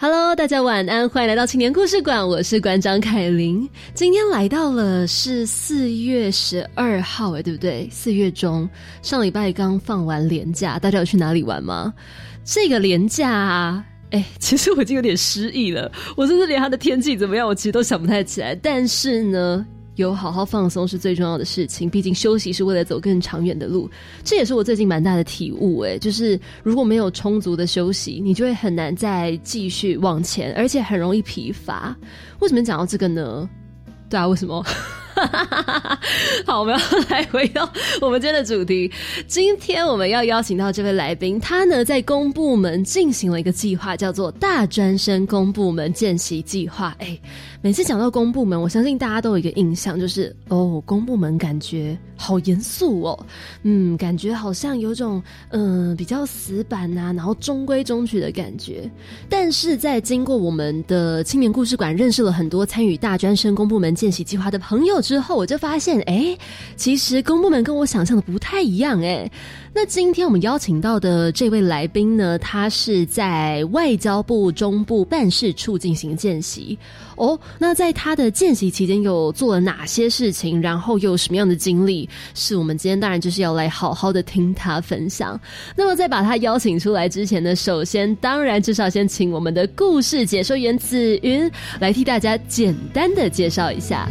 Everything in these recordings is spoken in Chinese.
Hello，大家晚安，欢迎来到青年故事馆，我是馆长凯琳。今天来到了是四月十二号，哎，对不对？四月中，上礼拜刚放完年假，大家有去哪里玩吗？这个年假，哎，其实我已经有点失忆了，我甚至连它的天气怎么样，我其实都想不太起来。但是呢。有好好放松是最重要的事情，毕竟休息是为了走更长远的路。这也是我最近蛮大的体悟，哎，就是如果没有充足的休息，你就会很难再继续往前，而且很容易疲乏。为什么讲到这个呢？对啊，为什么？好，我们要来回到我们今天的主题。今天我们要邀请到这位来宾，他呢在公部门进行了一个计划，叫做大专生公部门见习计划。哎，每次讲到公部门，我相信大家都有一个印象，就是哦，公部门感觉好严肃哦，嗯，感觉好像有种嗯比较死板呐，然后中规中矩的感觉。但是在经过我们的青年故事馆认识了很多参与大专生公部门见习计划的朋友。之后我就发现，哎，其实公部门跟我想象的不太一样，哎。那今天我们邀请到的这位来宾呢，他是在外交部中部办事处进行见习哦。那在他的见习期间，有做了哪些事情？然后又有什么样的经历？是我们今天当然就是要来好好的听他分享。那么在把他邀请出来之前呢，首先当然至少先请我们的故事解说员子云来替大家简单的介绍一下。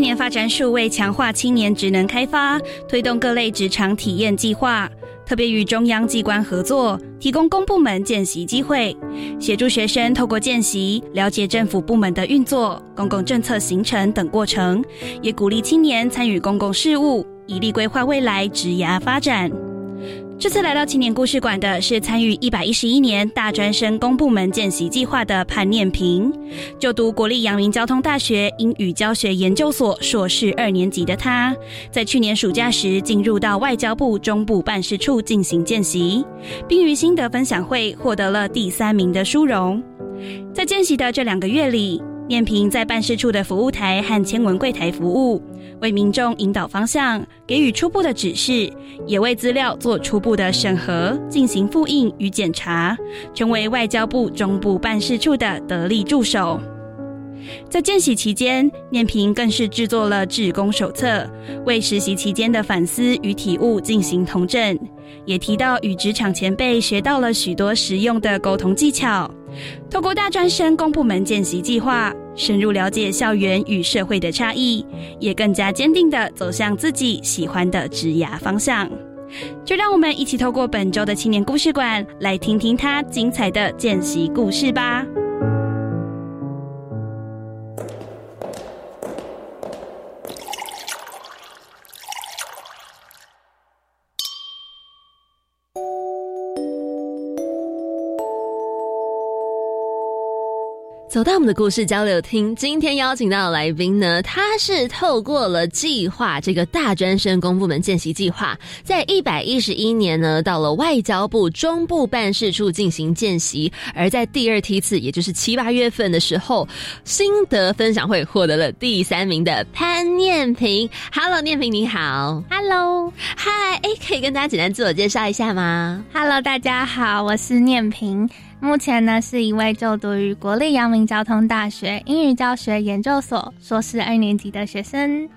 青年发展署为强化青年职能开发，推动各类职场体验计划，特别与中央机关合作，提供公部门见习机会，协助学生透过见习了解政府部门的运作、公共政策形成等过程，也鼓励青年参与公共事务，以利规划未来职涯发展。这次来到青年故事馆的是参与一百一十一年大专生公部门见习计划的潘念平，就读国立阳明交通大学英语教学研究所硕士二年级的他，在去年暑假时进入到外交部中部办事处进行见习，并于心得分享会获得了第三名的殊荣。在见习的这两个月里，燕萍在办事处的服务台和签文柜台服务。为民众引导方向，给予初步的指示，也为资料做初步的审核，进行复印与检查，成为外交部中部办事处的得力助手。在见习期间，念平更是制作了志工手册，为实习期间的反思与体悟进行同证，也提到与职场前辈学到了许多实用的沟通技巧。透过大专生公部门见习计划，深入了解校园与社会的差异，也更加坚定的走向自己喜欢的职涯方向。就让我们一起透过本周的青年故事馆，来听听他精彩的见习故事吧。走到我们的故事交流厅，今天邀请到的来宾呢，他是透过了计划这个大专生公部门见习计划，在一百一十一年呢，到了外交部中部办事处进行见习，而在第二梯次，也就是七八月份的时候，心得分享会获得了第三名的潘念平。Hello，念平你好。Hello，嗨，哎，可以跟大家简单自我介绍一下吗？Hello，大家好，我是念平。目前呢，是一位就读于国立阳明交通大学英语教学研究所硕士二年级的学生。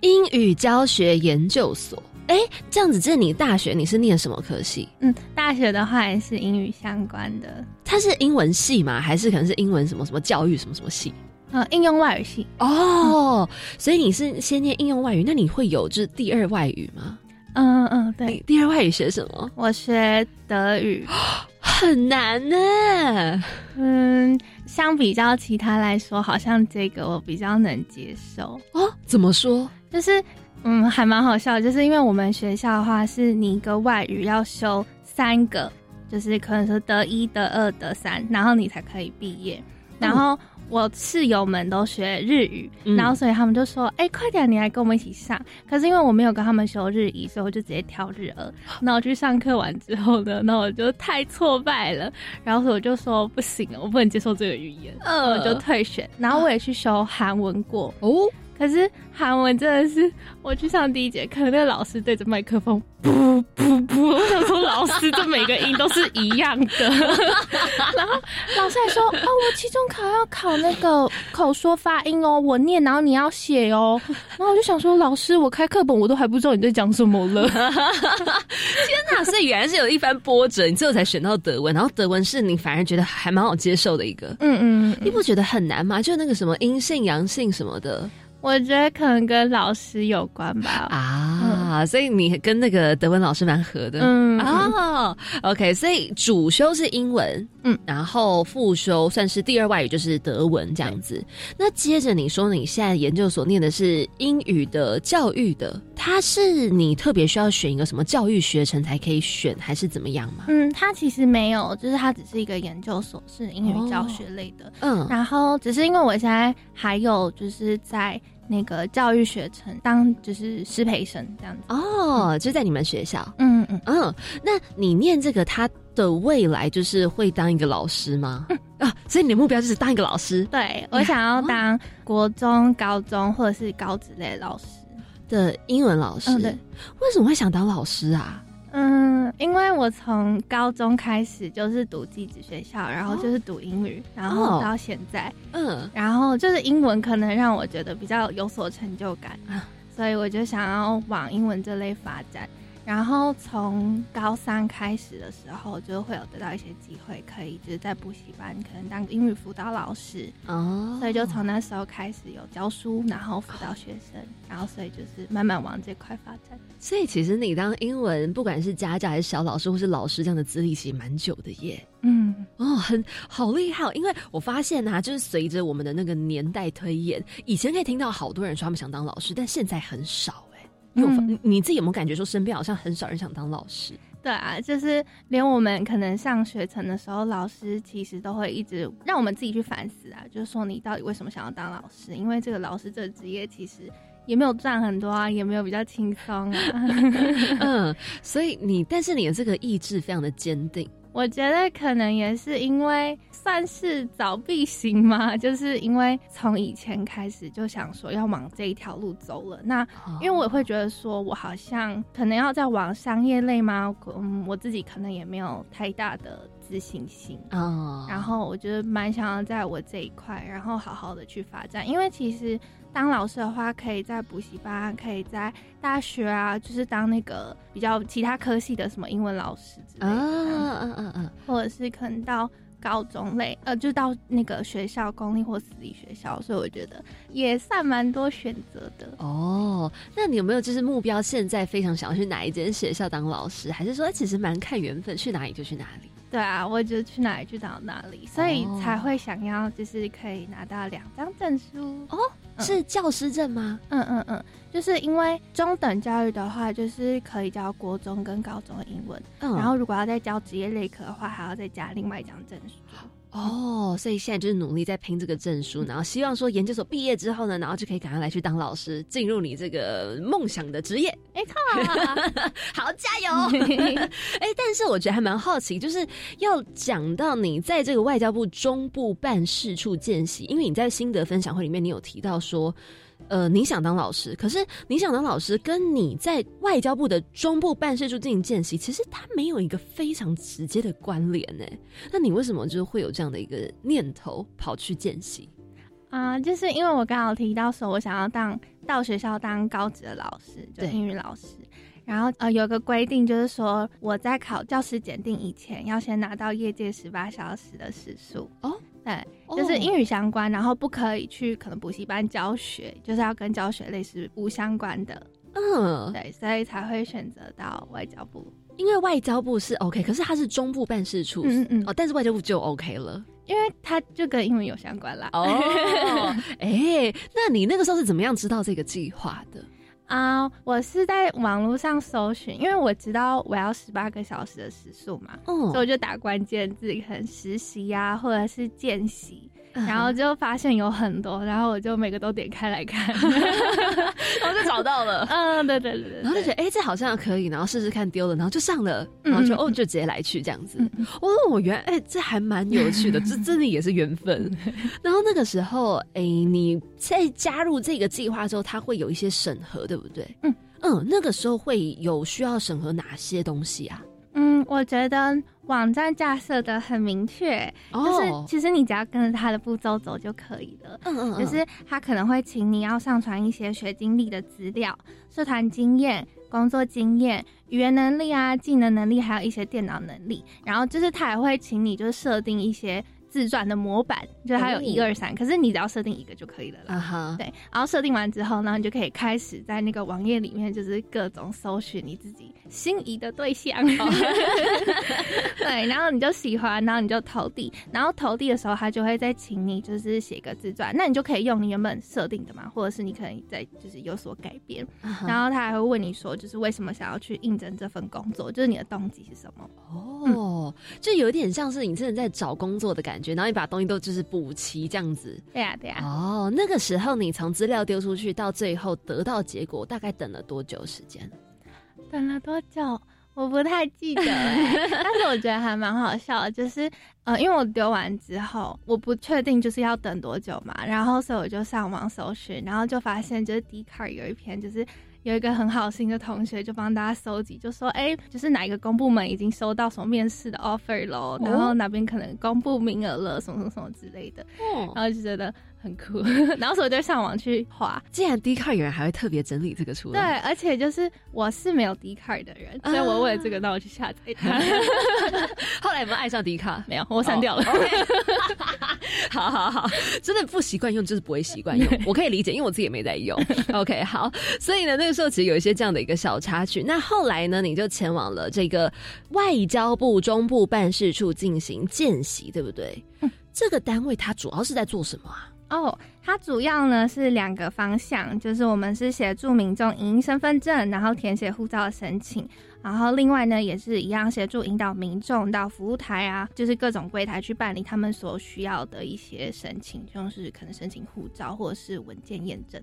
英语教学研究所。哎，这样子，这你大学你是念什么科系？嗯，大学的话也是英语相关的。它是英文系吗？还是可能是英文什么什么教育什么什么系？呃，应用外语系。哦，所以你是先念应用外语，那你会有就是第二外语吗？嗯嗯，对。第二外语学什么？我学德语，很难呢。嗯，相比较其他来说，好像这个我比较能接受。哦，怎么说？就是。嗯，还蛮好笑，就是因为我们学校的话，是你一个外语要修三个，就是可能是德一、德二、德三，然后你才可以毕业。然后我室友们都学日语，然后所以他们就说：“哎，快点，你来跟我们一起上。”可是因为我没有跟他们修日语，所以我就直接挑日二。那我去上课完之后呢，那我就太挫败了，然后我就说：“不行，我不能接受这个语言。”嗯，我就退学。然后我也去修韩文过哦。可是韩文真的是，我去上第一节课，那个老师对着麦克风，噗噗噗，我想说老师这每个音都是一样的，然后老师还说，哦，我期中考要考那个口说发音哦，我念，然后你要写哦，然后我就想说，老师，我开课本我都还不知道你在讲什么了，天哪！所以原来是有一番波折，你最后才选到德文，然后德文是你反而觉得还蛮好接受的一个，嗯嗯，你不觉得很难吗？就那个什么阴性阳性什么的。我觉得可能跟老师有关吧。啊，所以你跟那个德文老师蛮合的。嗯哦，OK，所以主修是英文，嗯，然后复修算是第二外语就是德文这样子。那接着你说你现在研究所念的是英语的教育的，它是你特别需要选一个什么教育学程才可以选，还是怎么样吗？嗯，它其实没有，就是它只是一个研究所，是英语教学类的。嗯，然后只是因为我现在还有就是在。那个教育学程当就是师培生这样子哦，就在你们学校，嗯嗯嗯。那你念这个，他的未来就是会当一个老师吗？啊，所以你的目标就是当一个老师？对，我想要当国中、高中或者是高职类老师的英文老师。对，为什么会想当老师啊？嗯，因为我从高中开始就是读寄宿学校，然后就是读英语，然后到现在，嗯，然后就是英文可能让我觉得比较有所成就感，所以我就想要往英文这类发展。然后从高三开始的时候，就会有得到一些机会，可以就是在补习班可能当英语辅导老师哦，所以就从那时候开始有教书，然后辅导学生，然后所以就是慢慢往这块发展。所以其实你当英文不管是家教还是小老师或是老师这样的资历，其实蛮久的耶。嗯，哦，很好厉害，因为我发现啊，就是随着我们的那个年代推演，以前可以听到好多人说他们想当老师，但现在很少。有你你自己有没有感觉说身边好像很少人想当老师？对啊，就是连我们可能上学程的时候，老师其实都会一直让我们自己去反思啊，就是说你到底为什么想要当老师？因为这个老师这个职业其实也没有赚很多啊，也没有比较轻松啊。嗯，所以你但是你的这个意志非常的坚定。我觉得可能也是因为算是早必行嘛，就是因为从以前开始就想说要往这一条路走了。那因为我会觉得说，我好像可能要再往商业类吗？嗯，我自己可能也没有太大的自信心啊。然后我觉得蛮想要在我这一块，然后好好的去发展，因为其实。当老师的话，可以在补习班，可以在大学啊，就是当那个比较其他科系的什么英文老师之类的，嗯嗯嗯嗯，或者是可能到高中类，呃，就到那个学校公立或私立学校，所以我觉得也算蛮多选择的。哦，那你有没有就是目标？现在非常想要去哪一间学校当老师，还是说其实蛮看缘分，去哪里就去哪里？对啊，我就去哪里就到哪里，所以才会想要就是可以拿到两张证书哦。是教师证吗？嗯嗯嗯，就是因为中等教育的话，就是可以教国中跟高中的英文，然后如果要再教职业类科的话，还要再加另外一张证书。哦，所以现在就是努力在拼这个证书，然后希望说研究所毕业之后呢，然后就可以赶快来去当老师，进入你这个梦想的职业。没错，好加油！哎，但是我觉得还蛮好奇，就是要讲到你在这个外交部中部办事处见习，因为你在心得分享会里面，你有提到说。呃，你想当老师，可是你想当老师，跟你在外交部的中部办事处进行见习，其实它没有一个非常直接的关联呢。那你为什么就会有这样的一个念头跑去见习？啊，就是因为我刚好提到说，我想要当到学校当高职的老师，就英语老师。然后呃有个规定就是说我在考教师检定以前要先拿到业界十八小时的时数哦，对，就是英语相关，然后不可以去可能补习班教学，就是要跟教学类似无相关的，嗯，对，所以才会选择到外交部。因为外交部是 OK，可是它是中部办事处，嗯嗯哦，但是外交部就 OK 了。因为它就跟英文有相关啦。哦，哎，那你那个时候是怎么样知道这个计划的？啊我是在网络上搜寻，因为我知道我要十八个小时的时数嘛，哦所以我就打关键字，可能实习呀、或者是见习，嗯然后就发现有很多，然后我就每个都点开来看，然后就找到了。嗯，对对对对，然后就觉得哎、诶这好像可以，然后试试看丢了，然后就上了，然后就、哦就直接来去这样子。哦，我原来哎、这还蛮有趣的，这真的也是缘分。然后那个时候哎、你在加入这个计划之后，它会有一些审核，对不对？嗯嗯，那个时候会有需要审核哪些东西啊？嗯，我觉得网站架设的很明确，就是哦其实你只要跟着他的步骤走就可以了。嗯嗯嗯，就是他可能会请你要上传一些学经历的资料、社团经验、工作经验、语言能力啊、技能能力，还有一些电脑能力。然后就是他也会请你就是设定一些自传的模板，就是它有哦一二三，可是你只要设定一个就可以了啦。啊哈，对，然后设定完之后呢，你就可以开始在那个网页里面，就是各种搜寻你自己心仪的对象。对，然后你就喜欢，然后你就投递，然后投递的时候，他就会再请你就是写个自传，那你就可以用你原本设定的嘛，或者是你可以再就是有所改变。然后他还会问你说，就是为什么想要去应征这份工作，就是你的动机是什么？哦，就有点像是你真的在找工作的感觉，然后你把东西都就是补齐这样子。对呀、对呀、哦，那个时候你从资料丢出去到最后得到结果，大概等了多久时间？等了多久？我不太记得、欸，但是我觉得还蛮好笑的，就是呃，因为我丢完之后，我不确定就是要等多久嘛，然后所以我就上网搜寻，然后就发现就是 d a r 有一篇就是。有一个很好心的同学就帮大家搜集，就说：“哎、就是哪一个公部门已经收到什么面试的 offer 喽，然后哪边可能公布名额了，什么什么什么之类的。”哦，然后就觉得很酷，然后所以我就上网去划，既然 D 卡有人还会特别整理这个出来对，来，而且就是我是没有 D card 的人，所以我为了这个，那我去下载它。后来有没有爱上 D 卡？没有，我删掉了。哦 好好好，真的不习惯用就是不会习惯用，我可以理解，因为我自己也没在用。OK，好，所以呢，那个时候其实有一些这样的一个小插曲。那后来呢，你就前往了这个外交部中部办事处进行见习，对不对？这个单位它主要是在做什么啊？哦，它主要呢是两个方向，就是我们是协助民众影印身份证，然后填写护照的申请，然后另外呢也是一样协助引导民众到服务台啊，就是各种柜台去办理他们所需要的一些申请，就是可能申请护照或者是文件验证。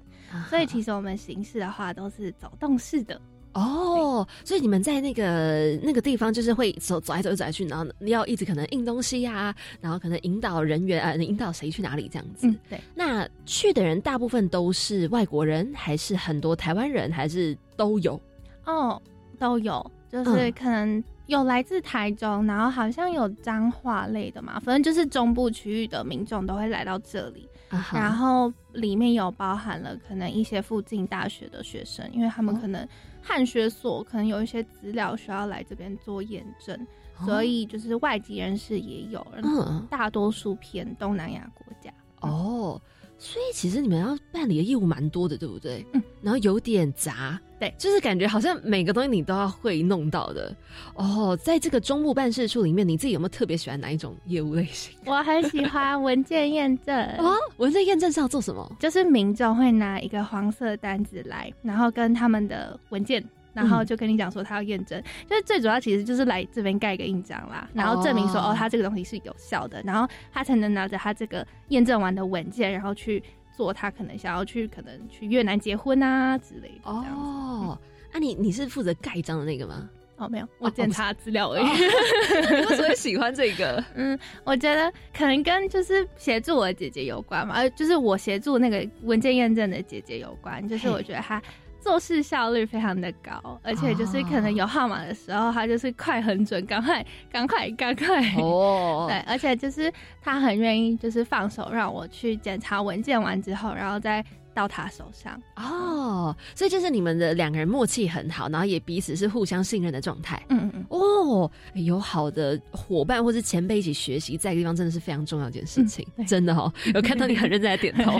所以其实我们形式的话都是走动式的。哦，所以你们在那个那个地方，就是会走走来走去走来去，然后你要一直可能印东西呀、然后可能引导人员啊，引导谁去哪里这样子。嗯，对。那去的人大部分都是外国人，还是很多台湾人，还是都有？哦，都有，就是嗯可能有来自台中，然后好像有彰化类的嘛，反正就是中部区域的民众都会来到这里，然后里面有包含了可能一些附近大学的学生，因为他们哦。可能汉学所可能有一些资料需要来这边做验证，所以就是外籍人士也有，嗯。大多数偏东南亚国家。哦，所以其实你们要办理的业务蛮多的，对不对？嗯，然后有点杂，对就是感觉好像每个东西你都要会弄到的。哦，在这个中部办事处里面，你自己有没有特别喜欢哪一种业务类型？我很喜欢文件验证。哦，文件验证是要做什么？就是民众会拿一个黄色单子来，然后跟他们的文件，然后就跟你讲说他要验证，就是最主要其实就是来这边盖一个印章啦，然后证明说哦哦他这个东西是有效的，然后他才能拿着他这个验证完的文件，然后去做他可能想要去可能去越南结婚啊之类的。哦，啊你你是负责盖章的那个吗？哦，没有，我检查资料而已。你为什么喜欢这个？嗯，我觉得可能跟就是协助我的姐姐有关嘛，呃，就是我协助那个文件验证的姐姐有关，就是我觉得她做事效率非常的高，而且就是可能有号码的时候，他就是快很准，赶快赶快赶快。哦，对，而且就是他很愿意，就是放手让我去检查文件完之后，然后再到他手上。哦，哦，所以就是你们的两个人默契很好，然后也彼此是互相信任的状态。嗯嗯哦，有好的伙伴或是前辈一起学习，在一个地方真的是非常重要一件事情，嗯真的哦。有看到你很认真在点头。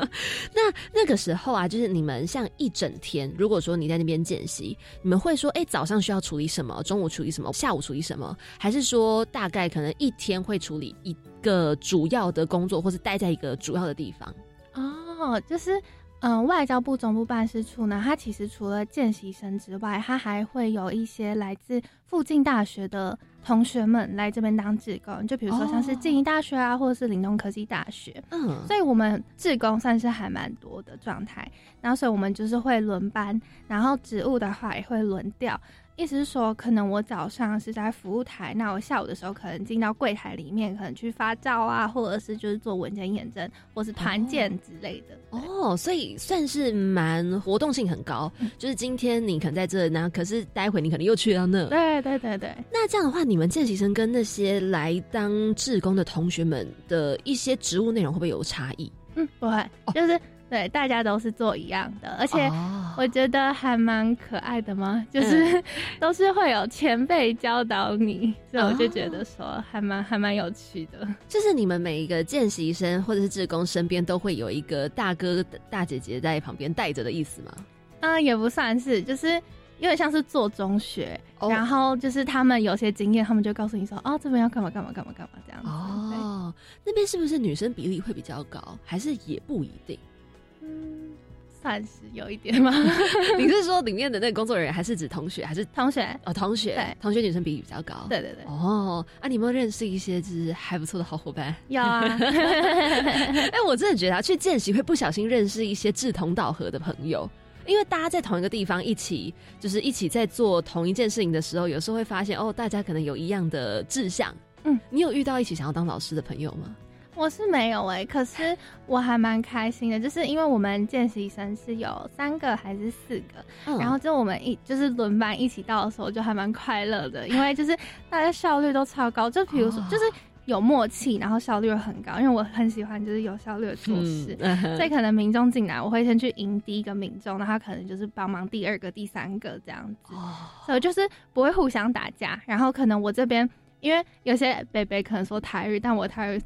那那个时候啊，就是你们像一整天，如果说你在那边见习，你们会说，哎、早上需要处理什么，中午处理什么，下午处理什么，还是说大概可能一天会处理一个主要的工作，或是待在一个主要的地方？哦，就是嗯、呃外交部总部办事处呢，它其实除了见习生之外，它还会有一些来自附近大学的同学们来这边当志工，就比如说像是哦静宜大学啊，或者是岭东科技大学。嗯，所以我们志工算是还蛮多的状态，然后所以我们就是会轮班，然后职务的话也会轮调。意思是说，可能我早上是在服务台，那我下午的时候可能进到柜台里面，可能去发照啊，或者是就是做文件验证，或是团建之类的。哦，所以算是蛮活动性很高。就是今天你可能在这，那可是待会你可能又去到那。对对对对，那这样的话，你们见习生跟那些来当志工的同学们的一些职务内容会不会有差异？嗯，不会，就是对，大家都是做一样的，而且哦我觉得还蛮可爱的嘛，就是、都是会有前辈教导你，所以我就觉得说还蛮还蛮有趣的。就是你们每一个见习生或者是志工身边都会有一个大哥大姐姐在旁边带着的意思吗？嗯，也不算是，就是因为像是做中学，哦然后就是他们有些经验，他们就告诉你说，哦，这边要干嘛干嘛干嘛干嘛这样子。对哦，那边是不是女生比例会比较高，还是也不一定？嗯，算是有一点吗。你是说里面的那个工作人员，还是指同学，还是同学，哦同学？对同学女生比例比较高。对对对，哦，啊，你有没有认识一些就是还不错的好伙伴？有啊。哎、我真的觉得啊，去见习会不小心认识一些志同道合的朋友，因为大家在同一个地方一起，就是一起在做同一件事情的时候，有时候会发现哦，大家可能有一样的志向。嗯，你有遇到一起想要当老师的朋友吗？我是没有哎、可是我还蛮开心的，就是因为我们见习生是有三个还是四个，嗯然后就我们一就是轮班一起到的时候，就还蛮快乐的，因为就是大家效率都超高，就比如说、哦就是有默契，然后效率又很高，因为我很喜欢就是有效率的做事。嗯所以可能民众进来，我会先去迎第一个民众，那他可能就是帮忙第二个、第三个这样子。哦，所以就是不会互相打架，然后可能我这边因为有些北北可能说台语，但我台语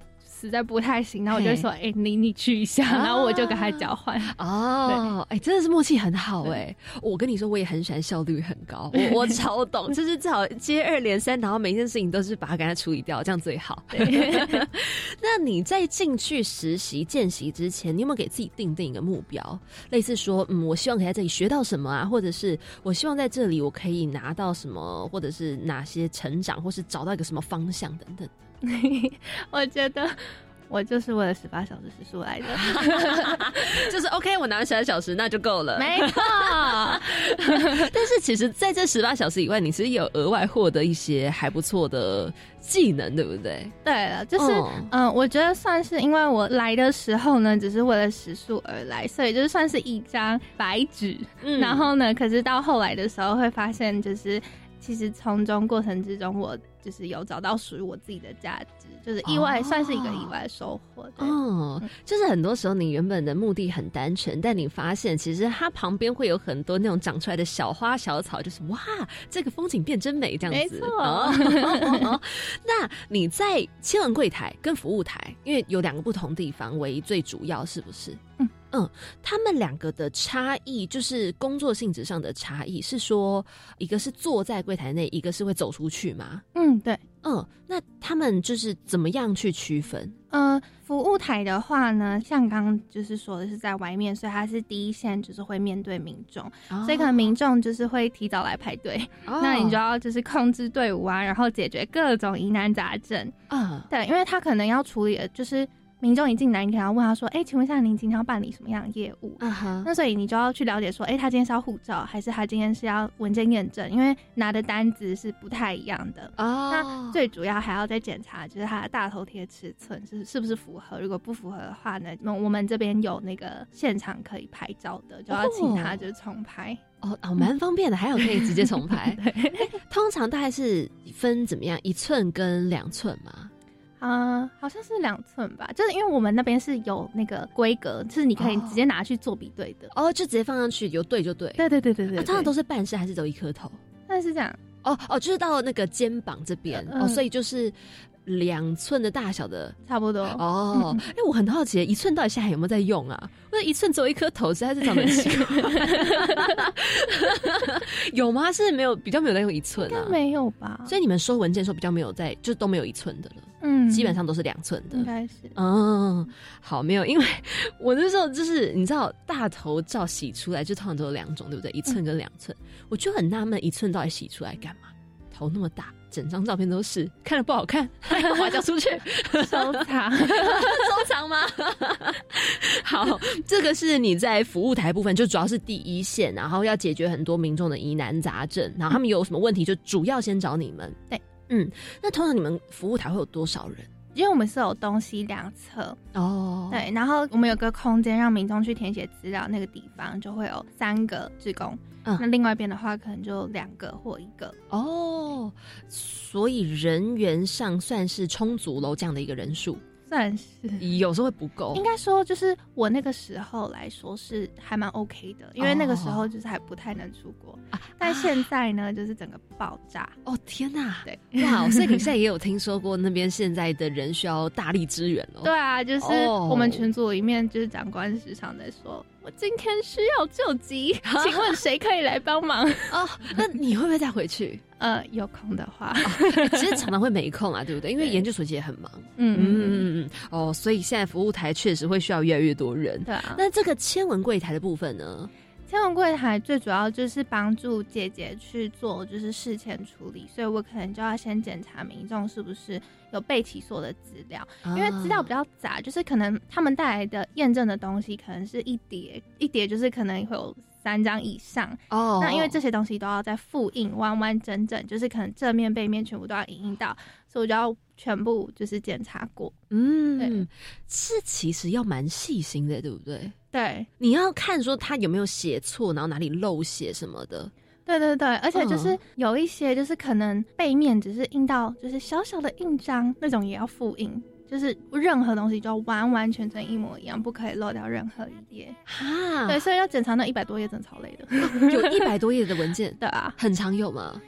实在不太行，然后我就会说，哎、你你去一下，然后我就跟他交换。哦，哎、真的是默契很好哎、我跟你说，我也很喜欢效率很高，我我超懂，就是最好接二连三，然后每一件事情都是把它给它处理掉，这样最好。那你在进去实习见习之前，你有没有给自己定定一个目标？类似说，嗯，我希望可以在这里学到什么啊，或者是我希望在这里我可以拿到什么，或者是哪些成长，或是找到一个什么方向等等。我觉得我就是为了十八小时时数来的，就是 OK，我拿了十二小时那就够了。没错。但是其实在这十八小时以外，你其实有额外获得一些还不错的技能，对不对？对了，就是哦嗯、我觉得算是因为我来的时候呢，只是为了时数而来，所以就是算是一张白纸。嗯然后呢，可是到后来的时候会发现，就是其实从中过程之中，我就是有找到属于我自己的价值，就是意外、哦算是一个意外收获。哦，就是很多时候你原本的目的很单纯，但你发现其实它旁边会有很多那种长出来的小花小草，就是哇，这个风景变真美这样子。没错哦 那你在签文柜台跟服务台，因为有两个不同地方为最主要，是不是？嗯嗯，他们两个的差异就是工作性质上的差异，是说一个是坐在柜台内，一个是会走出去吗？嗯，对。嗯，那他们就是怎么样去区分？呃，服务台的话呢，像刚刚就是说的是在外面，所以它是第一线，就是会面对民众，所以可能民众就是会提早来排队，哦那你就要就是控制队伍啊，然后解决各种疑难杂症。啊，对，因为他可能要处理的就是民众一进来，你可能要问他说：“哎、请问一下，您今天要办理什么样的业务？”啊哈，那所以你就要去了解说，哎、他今天是要护照，还是他今天是要文件验证？因为拿的单子是不太一样的。哦那最主要还要再检查，就是他的大头贴尺寸是是不是符合。如果不符合的话呢，那我们这边有那个现场可以拍照的，就要请他就是重拍。哦哦，蛮方便的，还有可以直接重拍。对，通常大概是分怎么样，一寸跟两寸嘛？啊、好像是两寸吧，就是因为我们那边是有那个规格，就是你可以直接拿去做比对的。哦，就直接放上去，有对就对。对对对对对啊，通常都是，半身还是只有一颗头？但是这样，哦哦，就是到那个肩膀这边、嗯哦，所以就是两寸的大小的。差不多。哦，哎、我很好奇，一寸到底现在还有没有在用啊？因为一寸只有一颗头，实在是长得很奇怪。有吗？是没有，比较没有在用一寸啊。应该没有吧？所以你们收文件的时候比较没有在，就都没有一寸的了，嗯基本上都是两寸的应。该是。嗯，好，没有，因为 我那时候就是你知道大头照洗出来就通常都有两种，对不对？一寸跟两寸，我就很纳闷，一寸到底洗出来干嘛？头那么大，整张照片都是，看着不好看，划掉出去，收藏。收藏吗？好，这个是你在服务台部分，就主要是第一线，然后要解决很多民众的疑难杂症，然后他们有什么问题，就主要先找你们。对，嗯，那通常你们服务台会有多少人？因为我们是有东西两侧，哦，对，然后我们有个空间让民众去填写资料，那个地方就会有三个职工，嗯。那另外一边的话可能就两个或一个，哦，所以人员上算是充足喽，这样的一个人数，算是。有时候会不够应。该说，就是我那个时候来说是还蛮 OK 的，因为那个时候就是还不太能出国。啊但现在呢，就是整个爆炸。哦天哪！对，哇，所以你现在也有听说过那边现在的人需要大力支援哦。对啊，就是哦我们群组里面，就是长官时常在说，我今天需要救急，请问谁可以来帮忙？哦，那你会不会再回去？呃，有空的话，其实常常会没空啊，对不对？因为研究所其实也很忙。嗯嗯嗯，嗯嗯嗯。哦，所以现在服务台确实会需要越来越多人。对啊。那这个签文柜台的部分呢？天文柜台最主要就是帮助姐姐去做就是事前处理，所以我可能就要先检查民众是不是有被起诉的资料，因为资料比较杂，就是可能他们带来的验证的东西可能是一叠一叠，就是可能会有三张以上。哦那因为这些东西都要在复印完完整整，就是可能正面背面全部都要影印到，所以我就要全部就是检查过。嗯对，这其实要蛮细心的，对不对？对，你要看说他有没有写错，然后哪里漏写什么的。对对对，而且就是嗯有一些就是可能背面只是印到就是小小的印章那种也要复印，就是任何东西就要完完全全一模一样，不可以漏掉任何一页。哈，对，所以要检查那一百多页真的超累的。有一百多页的文件，对啊，很常有吗？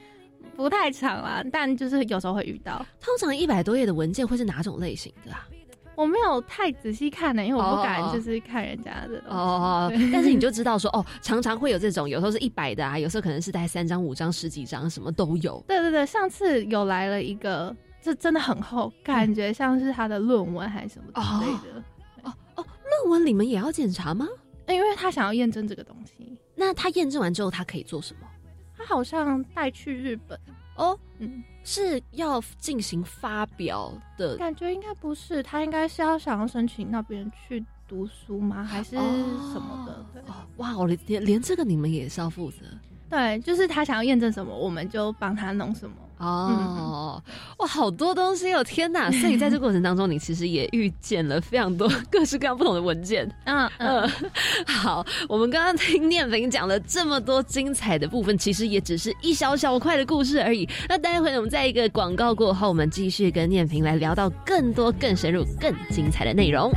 不太长啦，但就是有时候会遇到。通常一百多页的文件会是哪种类型的啊？我没有太仔细看呢、因为我不哦敢就是看人家的。哦，对 但是你就知道说，哦，常常会有这种，有时候是一百的啊，有时候可能是带三张、五张、十几张，什么都有。对对对，上次有来了一个，这真的很厚，感觉像是他的论文还是什么之类的。哦哦论文你们也要检查吗？因为他想要验证这个东西，那他验证完之后，他可以做什么？他好像带去日本。哦，嗯，是要进行发表的感觉应该不是，他应该是要想要申请那边去读书吗？还是什么的？哇，我连连这个你们也是要负责对，就是他想要验证什么，我们就帮他弄什么。哦。哇，好多东西哦，天哪！所以在这个过程当中，你其实也遇见了非常多各式各样不同的文件。嗯嗯，嗯，好，我们刚刚听念平讲了这么多精彩的部分，其实也只是一小小块的故事而已。那待会我们在一个广告过后，我们继续跟念平来聊到更多、更深入、更精彩的内容。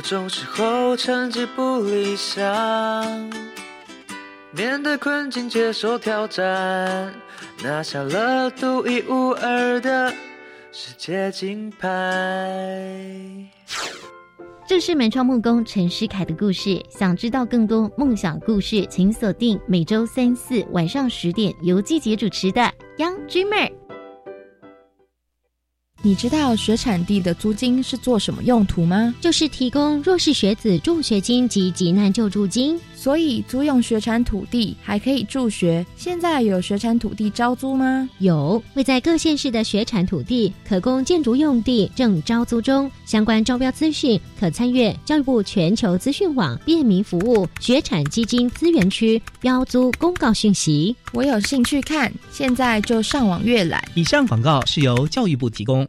国中时候成绩不理想，面对困境接受挑战，拿下了独一无二的世界金牌。这是门窗木工陈诗凯的故事。想知道更多梦想故事，请锁定每周三四晚上十点由季杰主持的《Young Dreamer》。你知道学产地的租金是做什么用途吗？就是提供弱势学子助学金及急难救助金。所以租用学产土地还可以助学。现在有学产土地招租吗？有，位在各县市的学产土地可供建筑用地正招租中。相关招标资讯可参阅教育部全球资讯网便民服务学产基金资源区标租公告讯息。我有兴趣看，现在就上网阅览。以上广告是由教育部提供。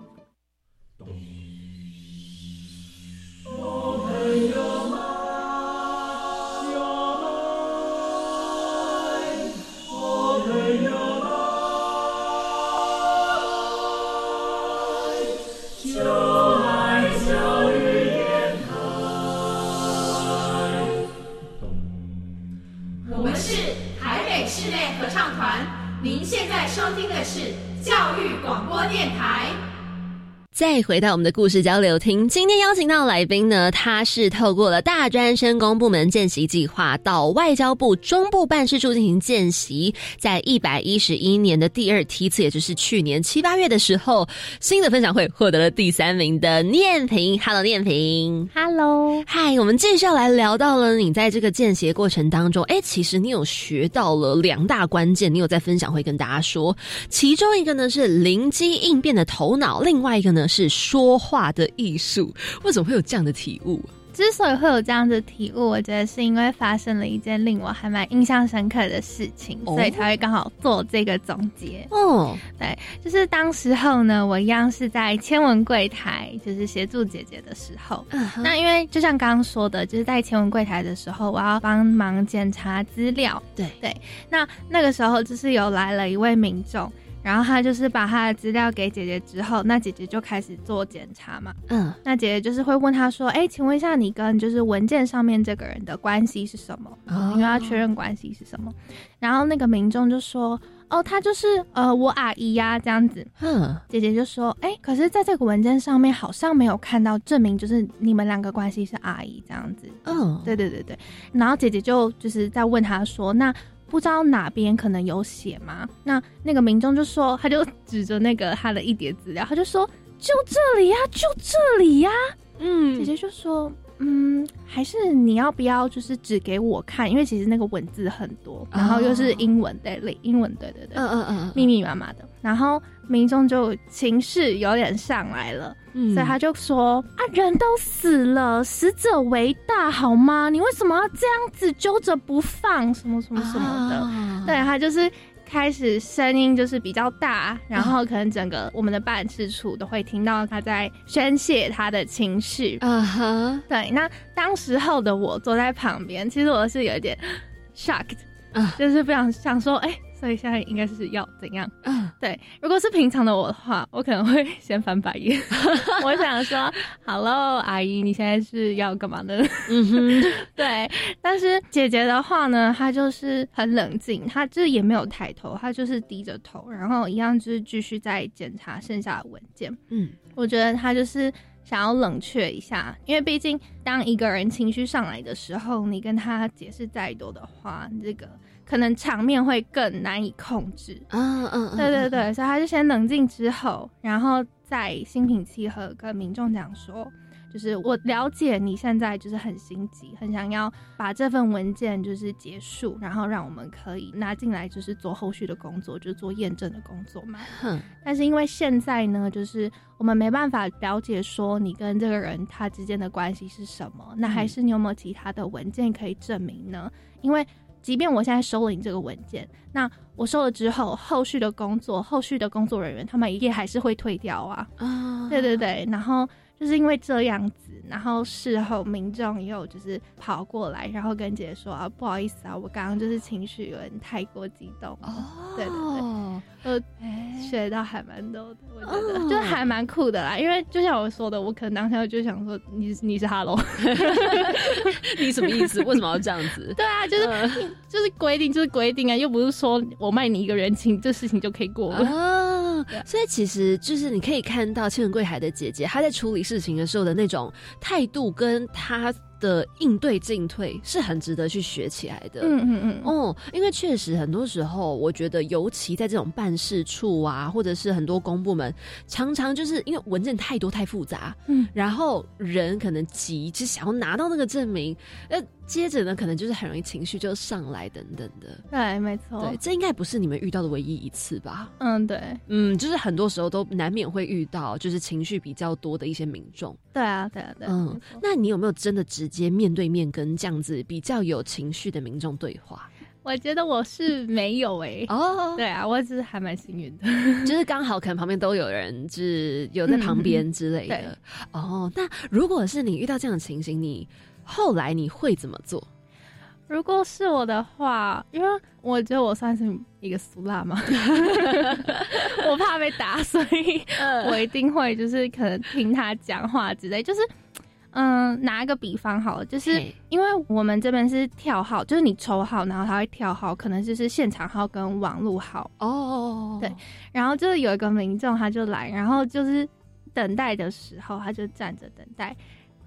再回到我们的故事交流厅，今天邀请到来宾呢，他是透过了大专生工部门见习计划到外交部中部办事处进行见习，在一百一十一年的第二梯次，也就是去年七八月的时候，新的分享会获得了第三名的念平。Hello，念平。Hello，嗨，我们继续要来聊到了你在这个见习过程当中，哎，其实你有学到了两大关键，你有在分享会跟大家说，其中一个呢是灵机应变的头脑，另外一个呢。是说话的艺术，为什么会有这样的体悟？之所以会有这样的体悟，我觉得是因为发生了一件令我还蛮印象深刻的事情，哦、所以才会刚好做这个总结。哦，对，就是当时候呢，我一样是在签文柜台，就是协助姐姐的时候。嗯、那因为就像刚刚说的，就是在签文柜台的时候，我要帮忙检查资料。对对，那那个时候就是有来了一位民众。然后他就是把他的资料给姐姐之后，那姐姐就开始做检查嘛。嗯，那姐姐就是会问他说：“哎，请问一下，你跟就是文件上面这个人的关系是什么？哦、因为要确认关系是什么。”然后那个民众就说：“哦，他就是呃我阿姨呀、啊，这样子。”嗯，姐姐就说：“哎，可是在这个文件上面好像没有看到证明，就是你们两个关系是阿姨这样子。”嗯，对对对对。然后姐姐就就是在问他说：“那？”不知道哪边可能有写吗？那那个民众就说，他就指着那个他的一叠资料，他就说就这里呀、啊，就这里呀、啊。嗯，姐姐就说，嗯，还是你要不要就是指给我看？因为其实那个文字很多，然后又是英文的，对，英文，对对对，嗯嗯嗯，密密麻麻的。然后民众就情绪有点上来了。嗯，所以他就说啊，人都死了，死者为大，好吗？你为什么要这样子揪着不放？什么什么什么的？啊、对他就是开始声音就是比较大，然后可能整个我们的办事处都会听到他在宣泄他的情绪。啊哈，对。那当时候的我坐在旁边，其实我是有一点 shocked，啊，就是不想想说，哎、欸。所以现在应该是要怎样？嗯，对。如果是平常的我的话，我可能会先翻白眼。我想说，Hello，阿姨，你现在是要干嘛呢？嗯哼，对。但是姐姐的话呢，她就是很冷静，她就是也没有抬头，她就是低着头，然后一样就是继续在检查剩下的文件。嗯，我觉得她就是想要冷却一下，因为毕竟当一个人情绪上来的时候，你跟他解释再多的话，这个。可能场面会更难以控制，嗯嗯，对对对，所以他就先冷静之后，然后再心平气和跟民众讲说，就是我了解你现在就是很心急，很想要把这份文件就是结束，然后让我们可以拿进来，就是做后续的工作，就是做验证的工作嘛。哼，但是因为现在呢，就是我们没办法了解说你跟这个人他之间的关系是什么，那还是你有没有其他的文件可以证明呢？因为即便我现在收了你这个文件，那我收了之后，后续的工作，后续的工作人员他们也还是会退掉啊。啊，对对对，然后就是因为这样子，然后事后民众也有就是跑过来，然后跟姐姐说啊，不好意思啊，我刚刚就是情绪有点太过激动。哦，对对对，呃，学到还蛮多的，我觉得、哦就还蛮酷的啦。因为就像我说的，我可能当下就想说，你你是 Hello，你什么意思？为什么要这样子？对啊，就是、就是规定就是规定啊，又不是说我卖你一个人情，这事情就可以过了。所以其实就是你可以看到千文贵海的姐姐，她在处理事情的时候的那种态度，跟她的应对进退是很值得去学起来的。嗯嗯嗯，哦，因为确实很多时候，我觉得尤其在这种办事处啊，或者是很多公部门，常常就是因为文件太多太复杂，嗯，然后人可能急，只想要拿到那个证明，呃，接着呢，可能就是很容易情绪就上来等等的。对，没错，对，这应该不是你们遇到的唯一一次吧？嗯，对，嗯，就是很多时候都难免会遇到，就是情绪比较多的一些民众。对啊，对啊，对啊，嗯，那你有没有真的直接面对面跟这样子比较有情绪的民众对话？我觉得我是没有诶、哦，对啊，我只是还蛮幸运的，就是刚好可能旁边都有人，就是有在旁边之类的。嗯哦，那如果是你遇到这样的情形，你后来你会怎么做？如果是我的话，因为我觉得我算是一个俗辣嘛，我怕被打，所以我一定会就是可能听他讲话之类，就是。嗯，拿一个比方好了，就是因为我们这边是跳号，就是你抽号，然后他会跳号，可能就是现场号跟网路号。哦，对，然后就是有一个民众他就来，然后就是等待的时候，他就站着等待，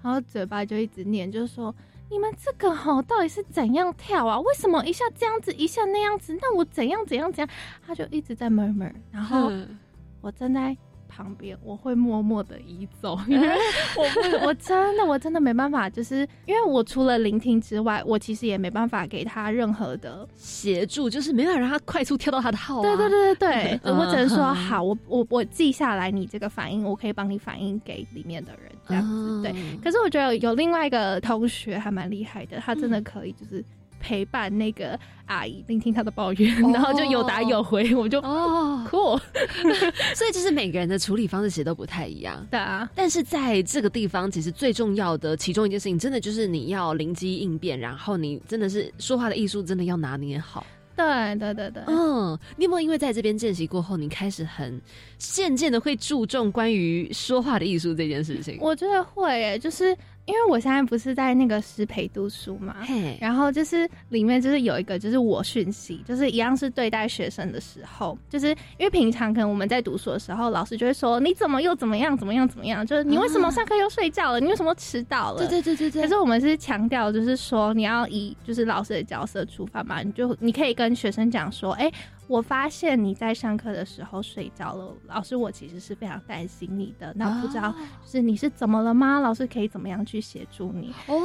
然后嘴巴就一直念，就是说你们这个吼到底是怎样跳啊？为什么一下这样子，一下那样子？那我怎样怎样怎样？他就一直在 murmur，然后嗯我正在旁边，我会默默的移走，因为 我不，我真的我真的没办法，就是因为我除了聆听之外，我其实也没办法给他任何的协助，就是没办法让他快速跳到他的号、啊。对对对对对，嗯我只能说嗯好，我我我记下来你这个反应，我可以帮你反映给里面的人这样子。嗯对，可是我觉得有另外一个同学还蛮厉害的，他真的可以就是陪伴那个阿姨，聆听她的抱怨，然后就有答有回，我就哦酷。所以就是每个人的处理方式其实都不太一样。对啊，但是在这个地方，其实最重要的其中一件事情，真的就是你要灵机应变，然后你真的是说话的艺术，真的要拿捏好。对对对对，嗯，你有没有因为在这边见习过后，你开始很渐渐的会注重关于说话的艺术这件事情？我觉得会诶，就是因为我现在不是在那个师培读书嘛，然后就是里面就是有一个就是我讯息，就是一样是对待学生的时候，就是因为平常可能我们在读书的时候，老师就会说你怎么又怎么样怎么样怎么样，就是你为什么上课又睡觉了，你为什么迟到了？对对对对对。可是我们是强调，就是说你要以就是老师的角色出发嘛，你就你可以跟学生讲说，哎、我发现你在上课的时候睡着了，老师我其实是非常担心你的，那不知道就是你是怎么了吗？老师可以怎么样去协助你？哦，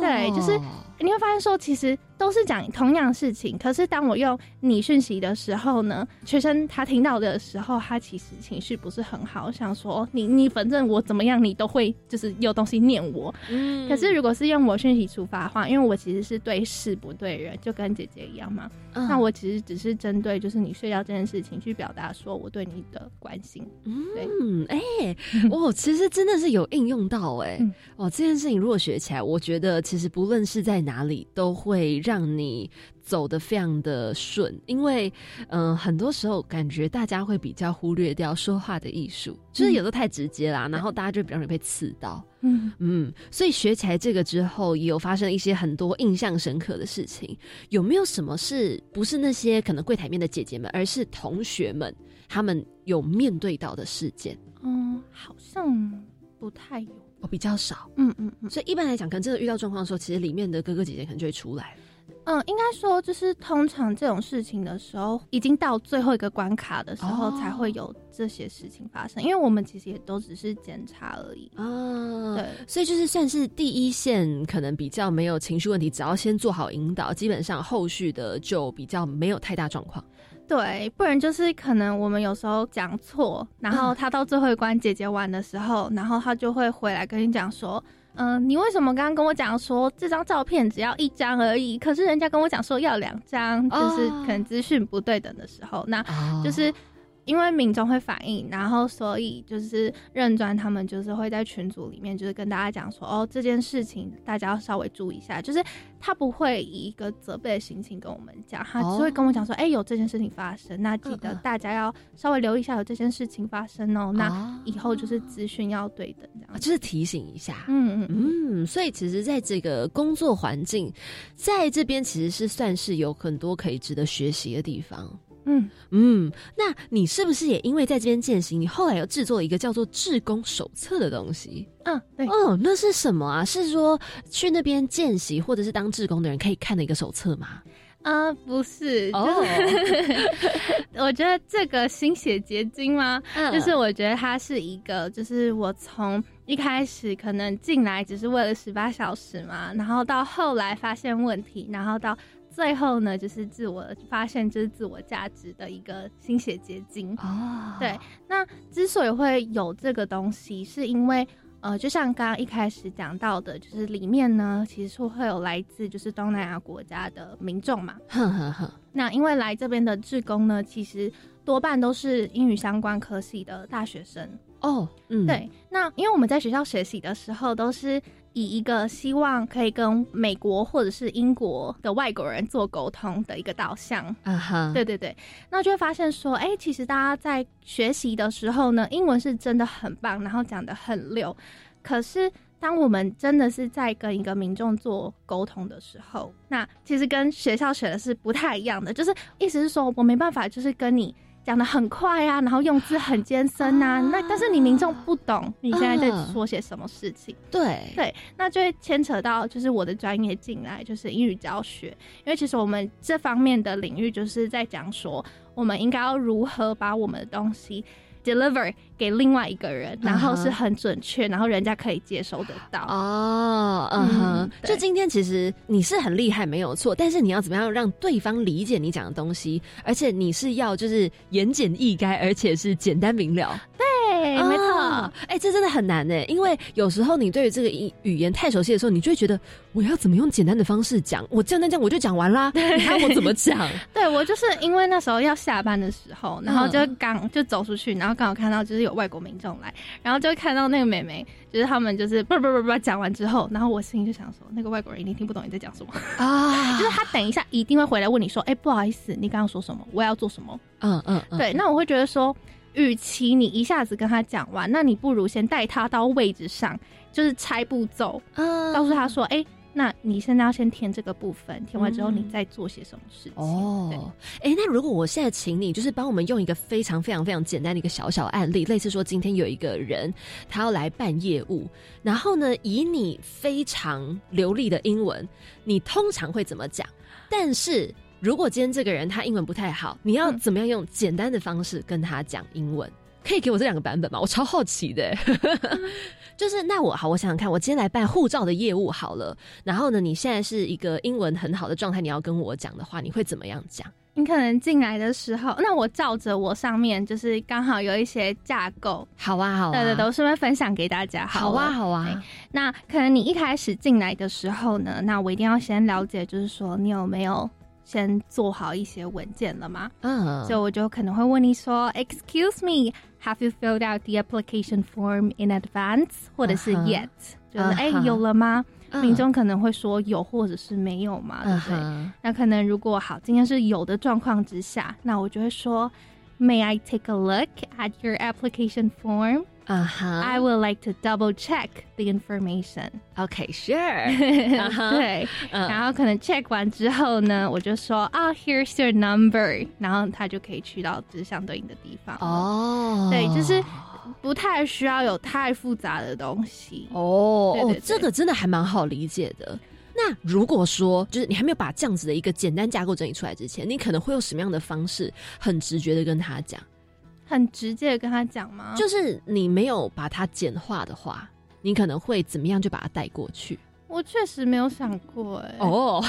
对，就是你会发现说，其实都是讲同样的事情，可是当我用你讯息的时候呢，学生他听到的时候，他其实情绪不是很好，想说你你反正我怎么样，你都会就是有东西念我。嗯可是如果是用我讯息出发的话，因为我其实是对事不对人，就跟姐姐一样嘛。嗯那我其实只是针对就是你睡觉这件事情去表达说我对你的关心。对，嗯，哎、哦，其实真的是有应用到哎、嗯哦，这件事情如果学起来，我觉得其实不论是在哪里，都会让你走的非常的顺，因为嗯、呃很多时候感觉大家会比较忽略掉说话的艺术，就是有的太直接啦，然后大家就比较容易被刺到。嗯嗯，所以学起来这个之后，也有发生一些很多印象深刻的事情。有没有什么是不是那些可能柜台面的姐姐们，而是同学们他们有面对到的事件？嗯，好像不太有。哦，比较少。嗯嗯嗯。所以一般来讲，可能真的遇到状况的时候，其实里面的哥哥姐姐可能就会出来。嗯，应该说就是通常这种事情的时候，已经到最后一个关卡的时候，哦才会有这些事情发生。因为我们其实也都只是检查而已。啊，对，所以就是算是第一线，可能比较没有情绪问题，只要先做好引导，基本上后续的就比较没有太大状况。对，不然就是可能我们有时候讲错，然后他到最后一关解决完的时候，然后他就会回来跟你讲说，嗯、你为什么刚刚跟我讲说这张照片只要一张而已，可是人家跟我讲说要两张，就是哦可能资讯不对等的时候，那哦就是。因为民众会反映，然后所以就是认专他们就是会在群组里面就是跟大家讲说，哦，这件事情大家要稍微注意一下，就是他不会以一个责备的心情跟我们讲，他只会跟我讲说，哎、有这件事情发生，那记得大家要稍微留意一下有这件事情发生哦，那以后就是资讯要对等这样啊，就是提醒一下。嗯嗯。嗯，所以其实在这个工作环境，在这边其实是算是有很多可以值得学习的地方。嗯嗯，那你是不是也因为在这边践行，你后来又制作一个叫做志工手册的东西？嗯，对。哦，那是什么啊？是说去那边见习或者是当志工的人可以看的一个手册吗？啊、不是，哦就是 我觉得这个心血结晶吗？嗯就是我觉得它是一个，就是我从一开始可能进来只是为了十八小时嘛，然后到后来发现问题，然后到最后呢，就是自我发现就是自我价值的一个心血结晶。哦，对，那之所以会有这个东西，是因为呃，就像刚刚一开始讲到的，就是里面呢，其实是会有来自就是东南亚国家的民众嘛。哼哼哼，那因为来这边的志工呢，其实多半都是英语相关科系的大学生。哦，嗯，对，那因为我们在学校学习的时候，都是以一个希望可以跟美国或者是英国的外国人做沟通的一个导向。啊哈，对对对，那就会发现说，哎、其实大家在学习的时候呢，英文是真的很棒，然后讲的很溜。可是当我们真的是在跟一个民众做沟通的时候，那其实跟学校学的是不太一样的。就是意思是说我没办法，就是跟你讲的很快啊，然后用字很艰深啊，那但是你民众不懂你现在在嗯说些什么事情。对。对，那就会牵扯到就是我的专业进来，就是英语教学，因为其实我们这方面的领域就是在讲说，我们应该要如何把我们的东西 deliver 给另外一个人，然后是很准确，然后人家可以接收得到。哦，嗯哼，就今天其实你是很厉害，没有错，但是你要怎么样让对方理解你讲的东西，而且你是要就是言简意赅，而且是简单明了。对，没错。哦哎、这真的很难呢，因为有时候你对于这个语语言太熟悉的时候，你就会觉得我要怎么用简单的方式讲，我这样那这样我就讲完啦，你看我怎么讲？对我就是因为那时候要下班的时候，然后就刚就走出去，然后刚好看到就是有外国民众来，然后就看到那个美眉，就是他们就是不不不不讲完之后，然后我心里就想说，那个外国人一定听不懂你在讲什么啊，就是他等一下一定会回来问你说，哎、不好意思，你刚刚说什么？我要做什么？嗯嗯嗯，对，那我会觉得说，与其你一下子跟他讲完，那你不如先带他到位置上，就是拆步骤，嗯告诉他说，哎、那你现在要先填这个部分，填完之后你再做些什么事情。哦，哎、那如果我现在请你，就是帮我们用一个非常非常非常简单的一个小小案例，类似说今天有一个人他要来办业务，然后呢，以你非常流利的英文，你通常会怎么讲？但是如果今天这个人他英文不太好，你要怎么样用简单的方式跟他讲英文？可以给我这两个版本吗？我超好奇的。就是那我好，我想想看，我今天来办护照的业务好了。然后呢，你现在是一个英文很好的状态，你要跟我讲的话，你会怎么样讲？你可能进来的时候，那我照着我上面就是刚好有一些架构，好啊，好啊，对对对，我顺便分享给大家好啊，好啊。那可能你一开始进来的时候呢，那我一定要先了解，就是说你有没有先做好一些文件了嘛？嗯，所以我就可能会问你说，Excuse me, have you filled out the application form in advance？或者是 yet？、就是哎、有了吗？嗯民众可能会说有或者是没有嘛，对不对？嗯那可能如果好，今天是有的状况之下，那我就会说，May I take a look at your application form？啊哈 I would like to double check the information. OK, sure 对，嗯然后可能 check 完之后呢，我就说啊、h e r e s your number，然后他就可以去到就是相对应的地方。哦对，就是不太需要有太复杂的东西。哦，这个真的还蛮好理解的。那如果说，就是你还没有把这样子的一个简单架构整理出来之前，你可能会用什么样的方式，很直觉的跟他讲？很直接的跟他讲吗？就是你没有把它简化的话，你可能会怎么样就把它带过去？我确实没有想过哎、哦，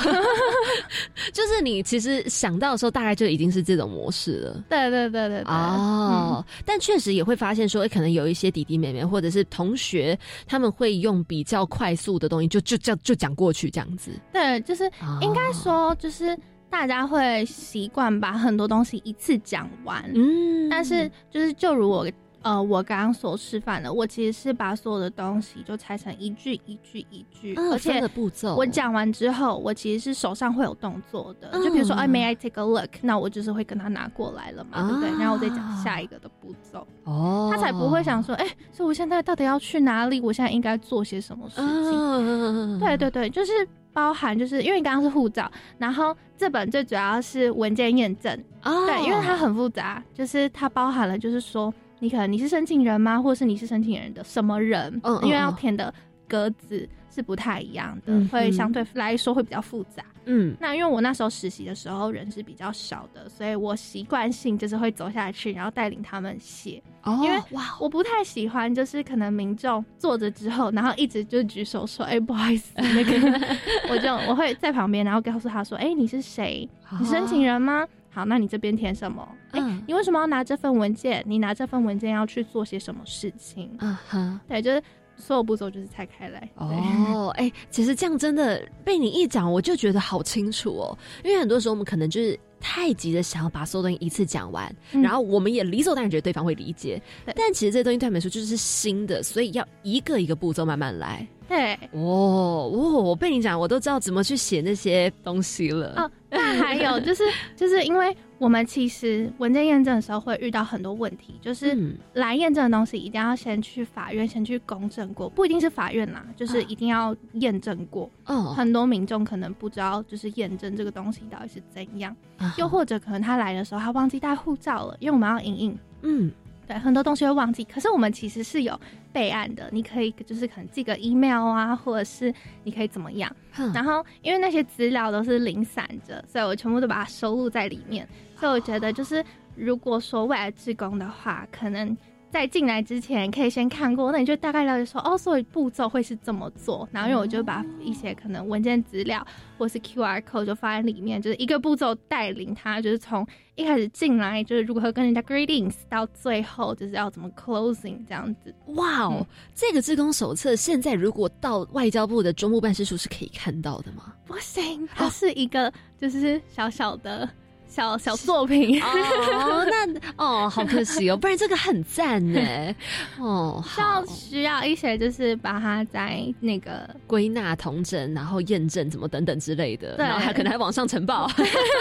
就是你其实想到的时候，大概就已经是这种模式了。对对对对对，哦，但确实也会发现说，诶可能有一些弟弟妹妹或者是同学，他们会用比较快速的东西，就就就就讲过去这样子。对，就是应该说，就是大家会习惯把很多东西一次讲完，嗯，但是就是就如我呃我刚刚所示范的，我其实是把所有的东西就拆成一句一句一句，嗯而且步骤我讲完之后，我其实是手上会有动作的，嗯就比如说，哎，May I take a look？那我就是会跟他拿过来了嘛，对不对？然后我再讲下一个的步骤，哦他才不会想说，哎，所以我现在到底要去哪里？我现在应该做些什么事情？嗯对对对，就是包含就是因为你刚刚是护照，然后这本最主要是文件验证，哦。对，因为它很复杂，就是它包含了就是说你可能你是申请人吗，或是你是申请人的什么人，因为要嗯填的格子是不太一样的，会相对来说会比较复杂。嗯，那因为我那时候实习的时候人是比较少的，所以我习惯性就是会走下去，然后带领他们写。哦因为哇我不太喜欢，就是可能民众坐着之后，然后一直就举手说：“哎、不好意思，那个，我就我会在旁边，然后告诉他说：‘哎、你是谁？你申请人吗？’好，那你这边填什么？哎、嗯你为什么要拿这份文件？你拿这份文件要去做些什么事情？嗯哼，对，就是所有步骤就是拆开来。哦，哎、其实这样真的被你一讲，我就觉得好清楚哦。因为很多时候我们可能就是太急的想要把所有东西一次讲完，嗯然后我们也理所当然觉得对方会理解，但其实这些东西对他们来说就是新的，所以要一个一个步骤慢慢来。对，哦，哦，我被你讲，我都知道怎么去写那些东西了。哦，那还有就是，就是因为我们其实文件验证的时候会遇到很多问题，就是嗯来验证的东西一定要先去法院先去公证过，不一定是法院啦，就是一定要验证过。哦很多民众可能不知道，就是验证这个东西到底是怎样，啊又或者可能他来的时候他忘记带护照了，因为我们要影印。嗯，对，很多东西会忘记，可是我们其实是有备案的，你可以就是可能寄个 email 啊，或者是你可以怎么样。然后因为那些资料都是零散着，所以我全部都把它收录在里面。所以我觉得就是如果说未来志工的话，可能。在进来之前，可以先看过，那你就大概了解说，哦，所以步骤会是这么做。然后，因为我就把一些可能文件资料或是 QR code 就放在里面，就是一个步骤带领他，就是从一开始进来就是如何跟人家 greetings，到最后就是要怎么 closing 这样子。哇哦，这个志工手册现在如果到外交部的中部办事处是可以看到的吗？不行，它是一个就是小小的小小作品。哦，那哦，好可惜哦，不然这个很赞呢。哦，要需要一些就是把它在那个归纳、同整，然后验证怎么等等之类的，对然后还可能还往上呈报。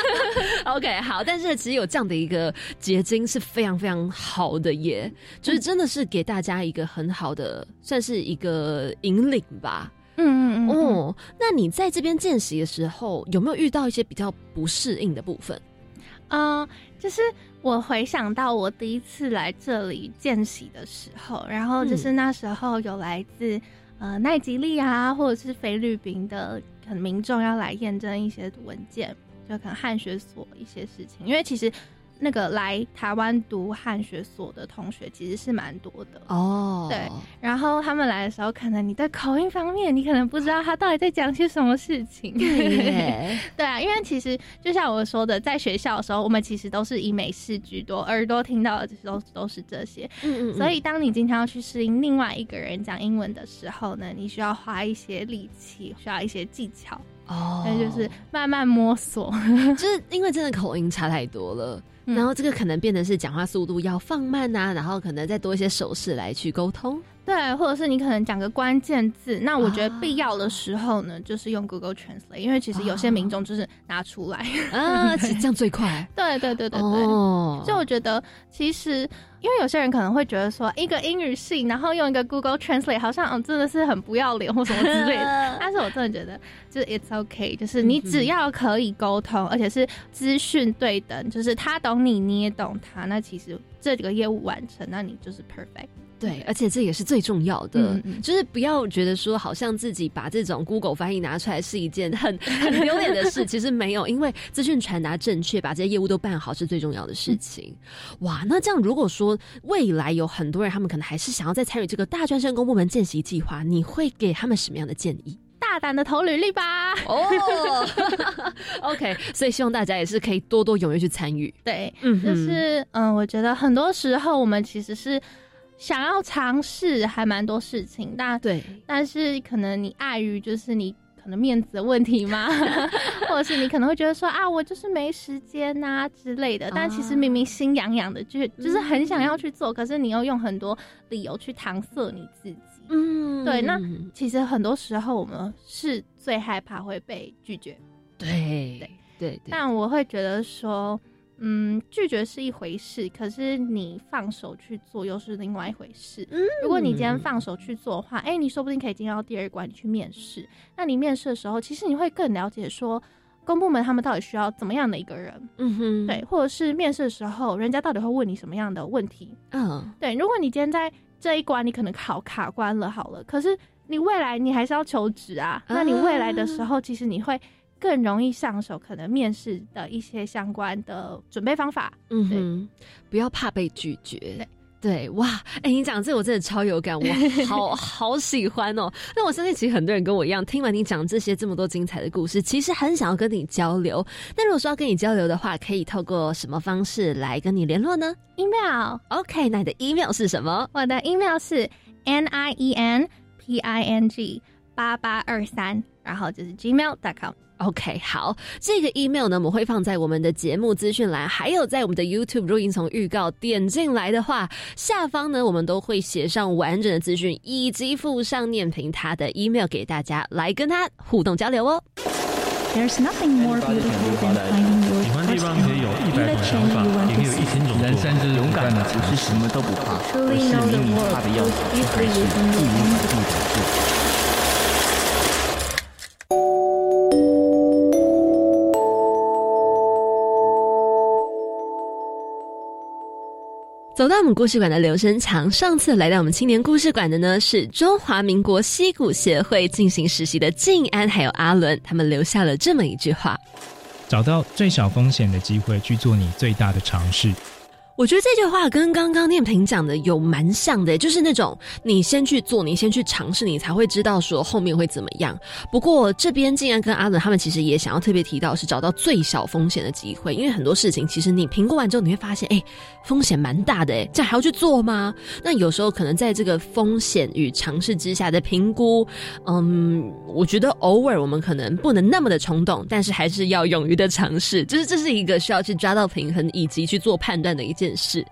OK，好，但是其实有这样的一个结晶是非常非常好的耶，就是真的是给大家一个很好的，算是一个引领吧。嗯嗯嗯哦，那你在这边见习的时候，有没有遇到一些比较不适应的部分？嗯、就是我回想到我第一次来这里见习的时候，然后就是那时候有来自呃奈及利亚或者是菲律宾的可能民众要来验证一些文件，就可能汉学所一些事情，因为其实。那个来台湾读汉学所的同学其实是蛮多的哦，对，然后他们来的时候，可能你在口音方面，你可能不知道他到底在讲些什么事情。对 对啊，因为其实就像我说的，在学校的时候，我们其实都是以美式居多，耳朵听到的都都是这些。嗯嗯嗯所以当你经常要去适应另外一个人讲英文的时候呢，你需要花一些力气，需要一些技巧。哦那就是慢慢摸索，就是因为真的口音差太多了。然后这个可能变得是讲话速度要放慢啊，然后可能再多一些手势来去沟通。对，或者是你可能讲个关键字，那我觉得必要的时候呢，就是用 Google Translate，因为其实有些民众就是拿出来啊，其实这样最快。对对对对对，哦所以我觉得其实。因为有些人可能会觉得说，一个英语系，然后用一个 Google Translate，好像嗯真的是很不要脸或什么之类的。但是我真的觉得，就是 it's okay，就是你只要可以沟通，而且是资讯对等，就是他懂你，你也懂他，那其实这个业务完成，那你就是 perfect。对，而且这也是最重要的，嗯嗯就是不要觉得说好像自己把这种 Google 翻译拿出来是一件很 很丢脸的事，其实没有，因为资讯传达正确，把这些业务都办好是最重要的事情。哇，那这样如果说说未来有很多人，他们可能还是想要再参与这个大专生公部门见习计划，你会给他们什么样的建议？大胆的投履历吧。哦，OK，所以希望大家也是可以多多踊跃去参与。对，嗯就是嗯，我觉得很多时候我们其实是想要尝试还蛮多事情，但对，但是可能你碍于就是你可能面子的问题嘛，或者是你可能会觉得说啊，我就是没时间呐、之类的，但其实明明心痒痒的，就就是很想要去做，可是你又用很多理由去搪塞你自己。嗯。对，那其实很多时候我们是最害怕会被拒绝。对。对对，但我会觉得说，嗯，拒绝是一回事，可是你放手去做又是另外一回事。嗯如果你今天放手去做的话，哎、你说不定可以进到第二关，你去面试。那你面试的时候，其实你会更了解说，公部门他们到底需要怎么样的一个人，嗯哼，对，或者是面试的时候，人家到底会问你什么样的问题。嗯，对，如果你今天在这一关你可能考卡关了，好了，可是你未来你还是要求职啊，那你未来的时候，其实你会更容易上手，可能面试的一些相关的准备方法。嗯哼，不要怕被拒绝。对哇，哎、你讲这个我真的超有感，我 好好喜欢哦。那我相信其实很多人跟我一样，听完你讲这些这么多精彩的故事，其实很想要跟你交流。那如果说要跟你交流的话，可以透过什么方式来跟你联络呢？email。OK，那你的 email 是什么？我的 email 是 n i e n p i n g 八八二三，然后就是 gmail.com。OK，好，这个 email 呢，我们会放在我们的节目资讯栏，还有在我们的 YouTube。如果您从预告点进来的话，下方呢，我们都会写上完整的资讯，以及附上念评他的 email 给大家，来跟他互动交流哦。There's nothing more beautiful than finding your 喜欢地方可以有一百种想法，也可以有一千种做法。人生就是勇敢的，不是什么都不怕，而 Truly 是 know the 明明 world 怕的要死，却还是义无反顾的做。走到我们故事馆的刘生强，上次来到我们青年故事馆的呢是中华民国溪谷协会进行实习的静安还有阿伦，他们留下了这么一句话。找到最小风险的机会去做你最大的尝试。我觉得这句话跟刚刚念平讲的有蛮像的，就是那种你先去做，你先去尝试，你才会知道说后面会怎么样。不过这边竟然跟阿伦他们其实也想要特别提到是找到最小风险的机会，因为很多事情其实你评估完之后你会发现，哎，风险蛮大的，哎，这还要去做吗？那有时候可能在这个风险与尝试之下的评估，嗯，我觉得偶尔我们可能不能那么的冲动，但是还是要勇于的尝试，就是这是一个需要去抓到平衡以及去做判断的一件事。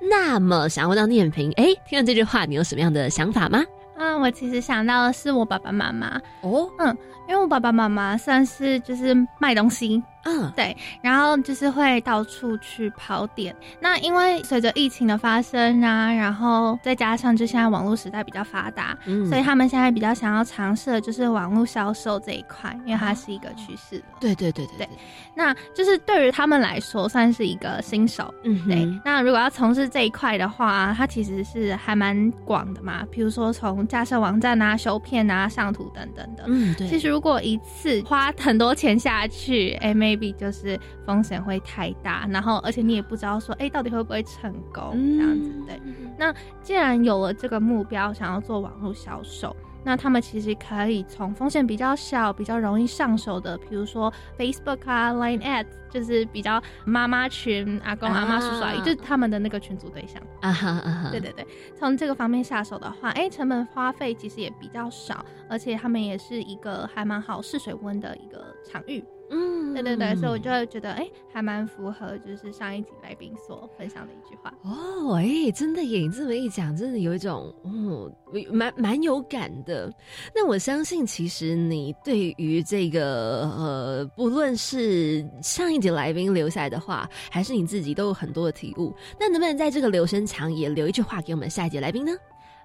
那么，想要问到念平，哎，听了这句话，你有什么样的想法吗？嗯，我其实想到的是我爸爸妈妈哦，嗯，因为我爸爸妈妈算是就是卖东西，嗯，对，然后就是会到处去跑点。那因为随着疫情的发生啊，然后再加上就现在网络时代比较发达，嗯所以他们现在比较想要尝试的就是网络销售这一块，因为它是一个趋势了。对对对对对，那就是对于他们来说算是一个新手，嗯对。那如果要从事这一块的话，它其实是还蛮广的嘛，比如说从架设网站啊、修片啊、上图等等的。嗯对其实如果一次花很多钱下去，哎，maybe 就是风险会太大，然后而且你也不知道说，哎，到底会不会成功、这样子。对。那既然有了这个目标，想要做网络销售。那他们其实可以从风险比较小、比较容易上手的，比如说 Facebook 啊、Line Ads，就是比较妈妈群、阿公、阿妈、叔叔、阿姨，啊就是他们的那个群组对象。啊哈啊哈，对对对，从这个方面下手的话，哎，成本花费其实也比较少，而且他们也是一个还蛮好试水温的一个场域。嗯，对对对，所以我就会觉得，哎，还蛮符合就是上一集来宾所分享的一句话。哦，哎，真的耶！你这么一讲，真的有一种，哦，蛮蛮有感的。那我相信，其实你对于这个，呃，不论是上一集来宾留下来的话，还是你自己，都有很多的体悟。那能不能在这个留声墙也留一句话给我们下一节来宾呢？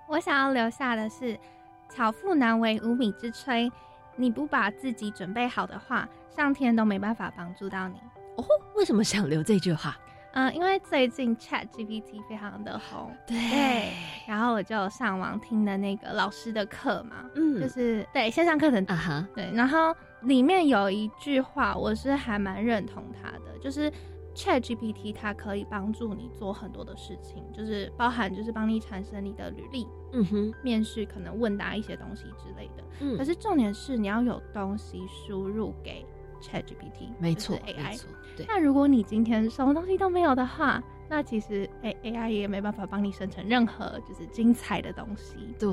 我想要留下的是“巧妇难为无米之炊”，你不把自己准备好的话，上天都没办法帮助到你。哦，为什么想留这句话？嗯，因为最近 Chat GPT 非常的红，对然后我就上网听的那个老师的课嘛，嗯就是对线上课程啊哈，对，然后里面有一句话我是还蛮认同他的，就是 Chat GPT 它可以帮助你做很多的事情，就是包含就是帮你产生你的履历，嗯哼，面试可能问答一些东西之类的。嗯可是重点是你要有东西输入给 Chat GPT，没错就是 AI 没错对那如果你今天什么东西都没有的话，那其实 A AI 也没办法帮你生成任何就是精彩的东西。对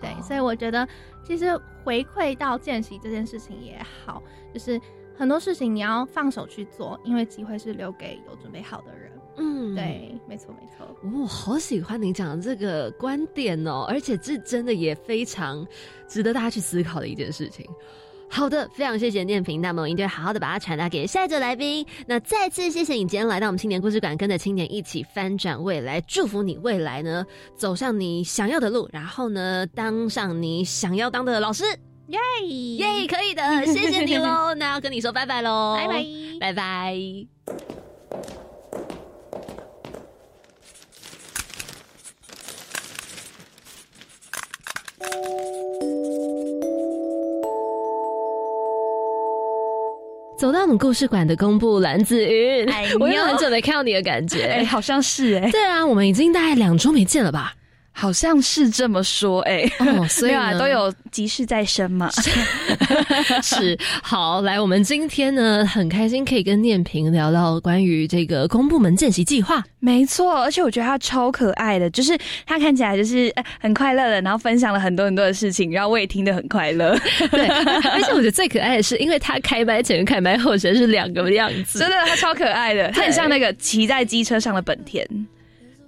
对，哦所以我觉得其实回馈到见习这件事情也好，就是很多事情你要放手去做，因为机会是留给有准备好的人。嗯对，没错没错。我、好喜欢你讲的这个观点哦，而且这真的也非常值得大家去思考的一件事情。好的，非常谢谢念平，那么我一定会好好的把它传达给下一组来宾。那再次谢谢你今天来到我们青年故事馆，跟着青年一起翻转未来，祝福你未来呢走上你想要的路，然后呢当上你想要当的老师。耶耶，可以的，谢谢你喽。那要跟你说拜拜喽，拜拜拜拜。走到我们故事馆的公布蓝子云，哎我有很久没看到你的感觉，哎，好像是哎，对啊，我们已经大概两周没见了吧？好像是这么说哎，哦所以啊都有急事在身嘛，是好，来，我们今天呢很开心可以跟念平聊聊关于这个公部门见习计划。没错，而且我觉得他超可爱的，就是他看起来就是呃很快乐的，然后分享了很多很多的事情，然后我也听得很快乐。对，而且我觉得最可爱的是，因为他开麦前跟开麦后实是两个样子，真的，他超可爱的，他很像那个骑在机车上的本田。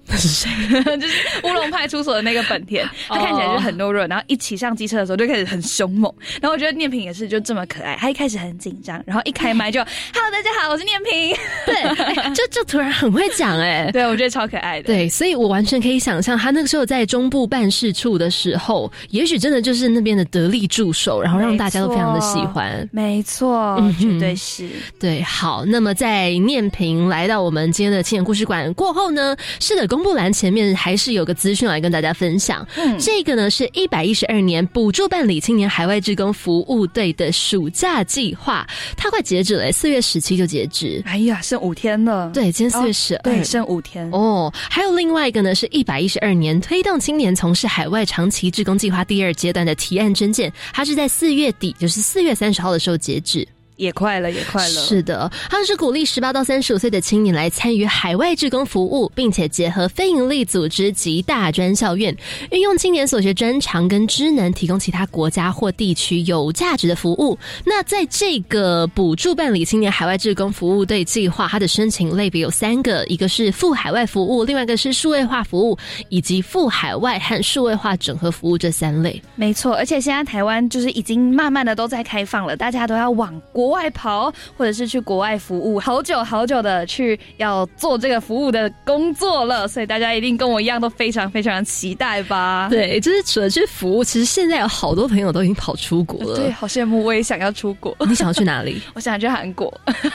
那是谁？就是乌龙派出所的那个本田，他看起来就很懦弱，然后一骑上机车的时候就开始很凶猛。然后我觉得念平也是就这么可爱，他一开始很紧张，然后一开麦就 “Hello，大家好，我是念平”，对，哎就就突然很会讲哎、对我觉得超可爱的。对，所以我完全可以想象他那个时候在中部办事处的时候，也许真的就是那边的得力助手，然后让大家都非常的喜欢。没错，绝对是。对，好，那么在念平来到我们今天的青年故事馆过后呢，是的，公布栏前面还是有个资讯来跟大家分享。嗯这个呢是一百一十二年补助办理青年海外志工服务队的暑假计划，它快截止了，四月十七就截止。哎呀，剩五天了。对，今天四月十二、对，剩五天。哦，还有另外一个呢，是一百一十二年推动青年从事海外长期志工计划第二阶段的提案征件，它是在四月底，就是四月三十号的时候截止。也快了，也快了。是的，它是鼓励十八到三十五岁的青年来参与海外志工服务，并且结合非营利组织及大专校院，运用青年所学专长跟知能，提供其他国家或地区有价值的服务。那在这个补助办理青年海外志工服务队计划，它的申请类别有三个，一个是赴海外服务，另外一个是数位化服务，以及赴海外和数位化整合服务这三类。没错，而且现在台湾就是已经慢慢的都在开放了，大家都要往国外跑，或者是去国外服务，好久好久的去要做这个服务的工作了，所以大家一定跟我一样都非常非常期待吧？对，就是除了去服务，其实现在有好多朋友都已经跑出国了。对，好羡慕，我也想要出国。你想要去哪里？我想去韩国。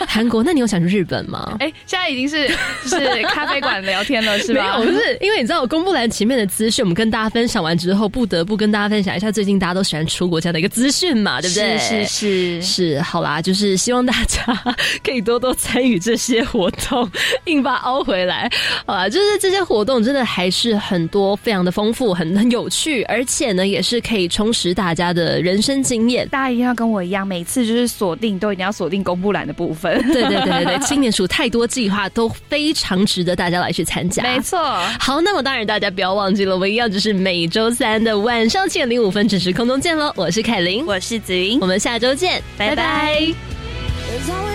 韩国？那你有想去日本吗？哎、现在已经是就是咖啡馆聊天了，是吧？没有，不是，因为你知道我公布栏前面的资讯，我们跟大家分享完之后，不得不跟大家分享一下最近大家都喜欢出国这样的一个资讯嘛，对不对？是是是是，好啦，就是希望大家可以多多参与这些活动，硬把它凹回来。好 啦，就是这些活动真的还是很多，非常的丰富，很很有趣，而且呢，也是可以充实大家的人生经验。大家一定要跟我一样，每次就是锁定都一定要锁定公布栏的部分。对对对对对，青年署太多计划都非常值得大家来去参加。没错。好，那么当然大家不要忘记了，我们一样就是每周三的晚上七点零五分准时空中见喽。我是凯琳，我是子云，我们下周见，拜拜 There's always